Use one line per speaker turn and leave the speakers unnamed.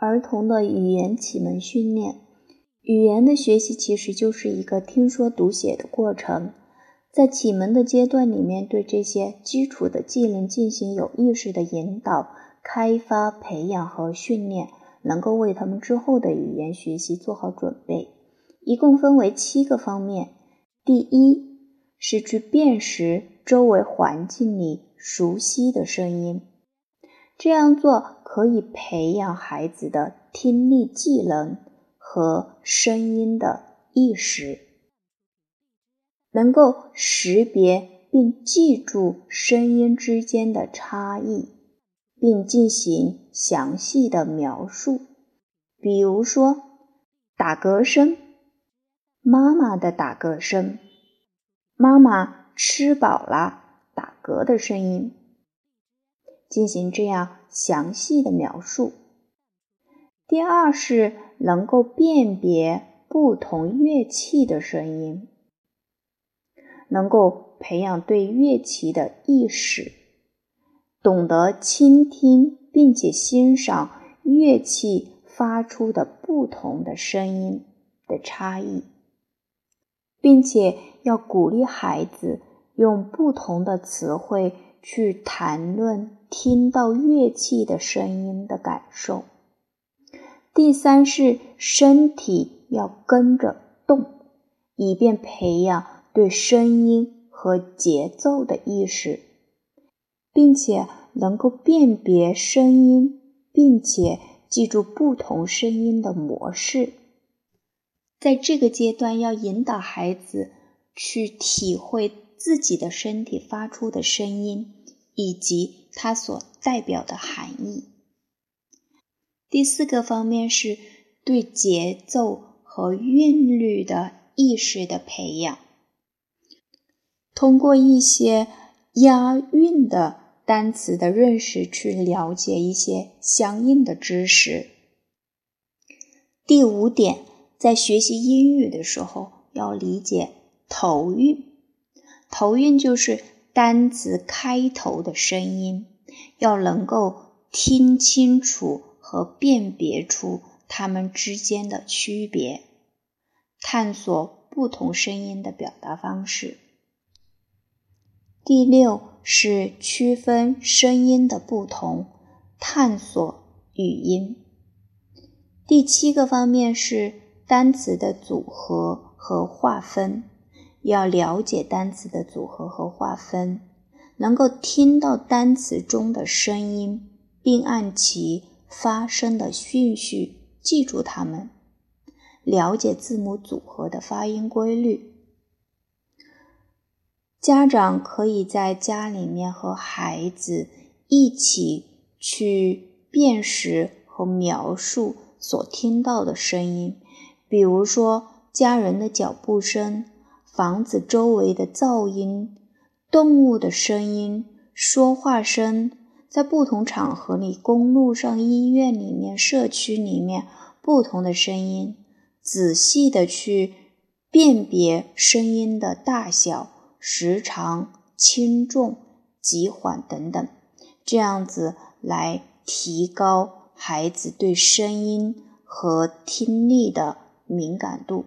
儿童的语言启蒙训练，语言的学习其实就是一个听说读写的过程。在启蒙的阶段里面，对这些基础的技能进行有意识的引导、开发、培养和训练，能够为他们之后的语言学习做好准备。一共分为七个方面。第一是去辨识周围环境里熟悉的声音。这样做可以培养孩子的听力技能和声音的意识，能够识别并记住声音之间的差异，并进行详细的描述。比如说，打嗝声，妈妈的打嗝声，妈妈吃饱了打嗝的声音。进行这样详细的描述。第二是能够辨别不同乐器的声音，能够培养对乐器的意识，懂得倾听并且欣赏乐器发出的不同的声音的差异，并且要鼓励孩子用不同的词汇去谈论。听到乐器的声音的感受。第三是身体要跟着动，以便培养对声音和节奏的意识，并且能够辨别声音，并且记住不同声音的模式。在这个阶段，要引导孩子去体会自己的身体发出的声音。以及它所代表的含义。第四个方面是对节奏和韵律的意识的培养，通过一些押韵的单词的认识，去了解一些相应的知识。第五点，在学习英语的时候，要理解头韵，头韵就是。单词开头的声音要能够听清楚和辨别出它们之间的区别，探索不同声音的表达方式。第六是区分声音的不同，探索语音。第七个方面是单词的组合和划分。要了解单词的组合和划分，能够听到单词中的声音，并按其发声的顺序记住它们，了解字母组合的发音规律。家长可以在家里面和孩子一起去辨识和描述所听到的声音，比如说家人的脚步声。房子周围的噪音、动物的声音、说话声，在不同场合里，公路上、医院里面、社区里面，不同的声音，仔细的去辨别声音的大小、时长、轻重、急缓等等，这样子来提高孩子对声音和听力的敏感度。